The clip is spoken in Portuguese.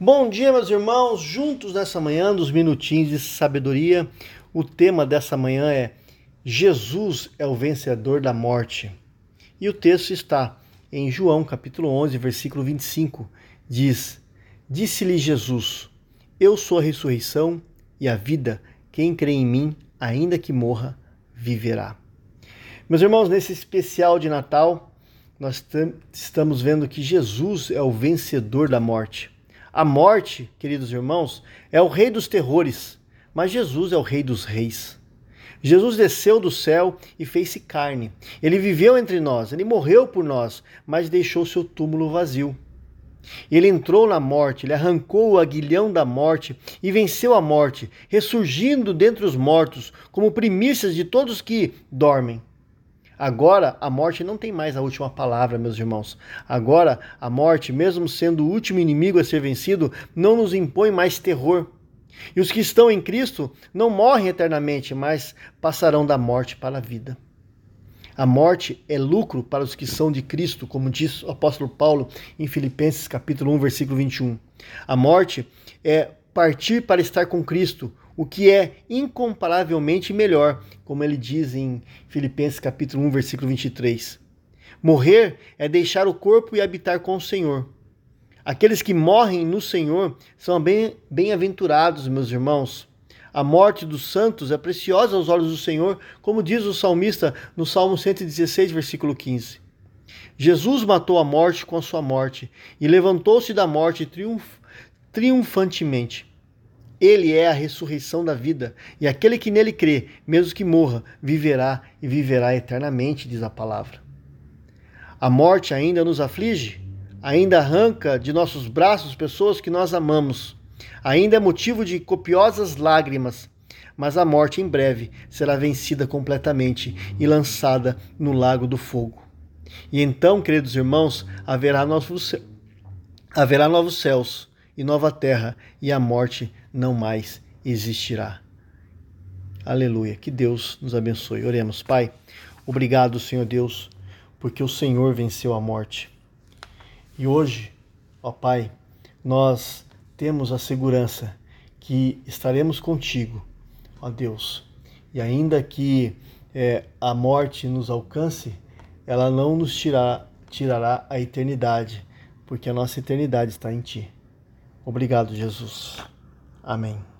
Bom dia, meus irmãos, juntos nessa manhã dos minutinhos de sabedoria. O tema dessa manhã é Jesus é o vencedor da morte. E o texto está em João, capítulo 11, versículo 25. Diz: Disse-lhe Jesus: Eu sou a ressurreição e a vida. Quem crê em mim, ainda que morra, viverá. Meus irmãos, nesse especial de Natal, nós estamos vendo que Jesus é o vencedor da morte. A morte, queridos irmãos, é o rei dos terrores, mas Jesus é o rei dos reis. Jesus desceu do céu e fez-se carne. Ele viveu entre nós, ele morreu por nós, mas deixou seu túmulo vazio. Ele entrou na morte, ele arrancou o aguilhão da morte e venceu a morte, ressurgindo dentre os mortos como primícias de todos que dormem. Agora a morte não tem mais a última palavra, meus irmãos. Agora a morte, mesmo sendo o último inimigo a ser vencido, não nos impõe mais terror. E os que estão em Cristo não morrem eternamente, mas passarão da morte para a vida. A morte é lucro para os que são de Cristo, como diz o apóstolo Paulo em Filipenses capítulo 1, versículo 21. A morte é partir para estar com Cristo, o que é incomparavelmente melhor, como ele diz em Filipenses capítulo 1, versículo 23. Morrer é deixar o corpo e habitar com o Senhor. Aqueles que morrem no Senhor são bem-aventurados, meus irmãos. A morte dos santos é preciosa aos olhos do Senhor, como diz o salmista no Salmo 116, versículo 15. Jesus matou a morte com a sua morte e levantou-se da morte triunf triunfantemente. Ele é a ressurreição da vida, e aquele que nele crê, mesmo que morra, viverá e viverá eternamente, diz a palavra. A morte ainda nos aflige, ainda arranca de nossos braços pessoas que nós amamos, ainda é motivo de copiosas lágrimas, mas a morte em breve será vencida completamente e lançada no lago do fogo. E então, queridos irmãos, haverá novos, haverá novos céus e nova terra, e a morte não mais existirá. Aleluia. Que Deus nos abençoe. Oremos, Pai. Obrigado, Senhor Deus, porque o Senhor venceu a morte. E hoje, ó Pai, nós temos a segurança que estaremos contigo, ó Deus. E ainda que é, a morte nos alcance, ela não nos tirará, tirará a eternidade, porque a nossa eternidade está em Ti. Obrigado, Jesus. Amém.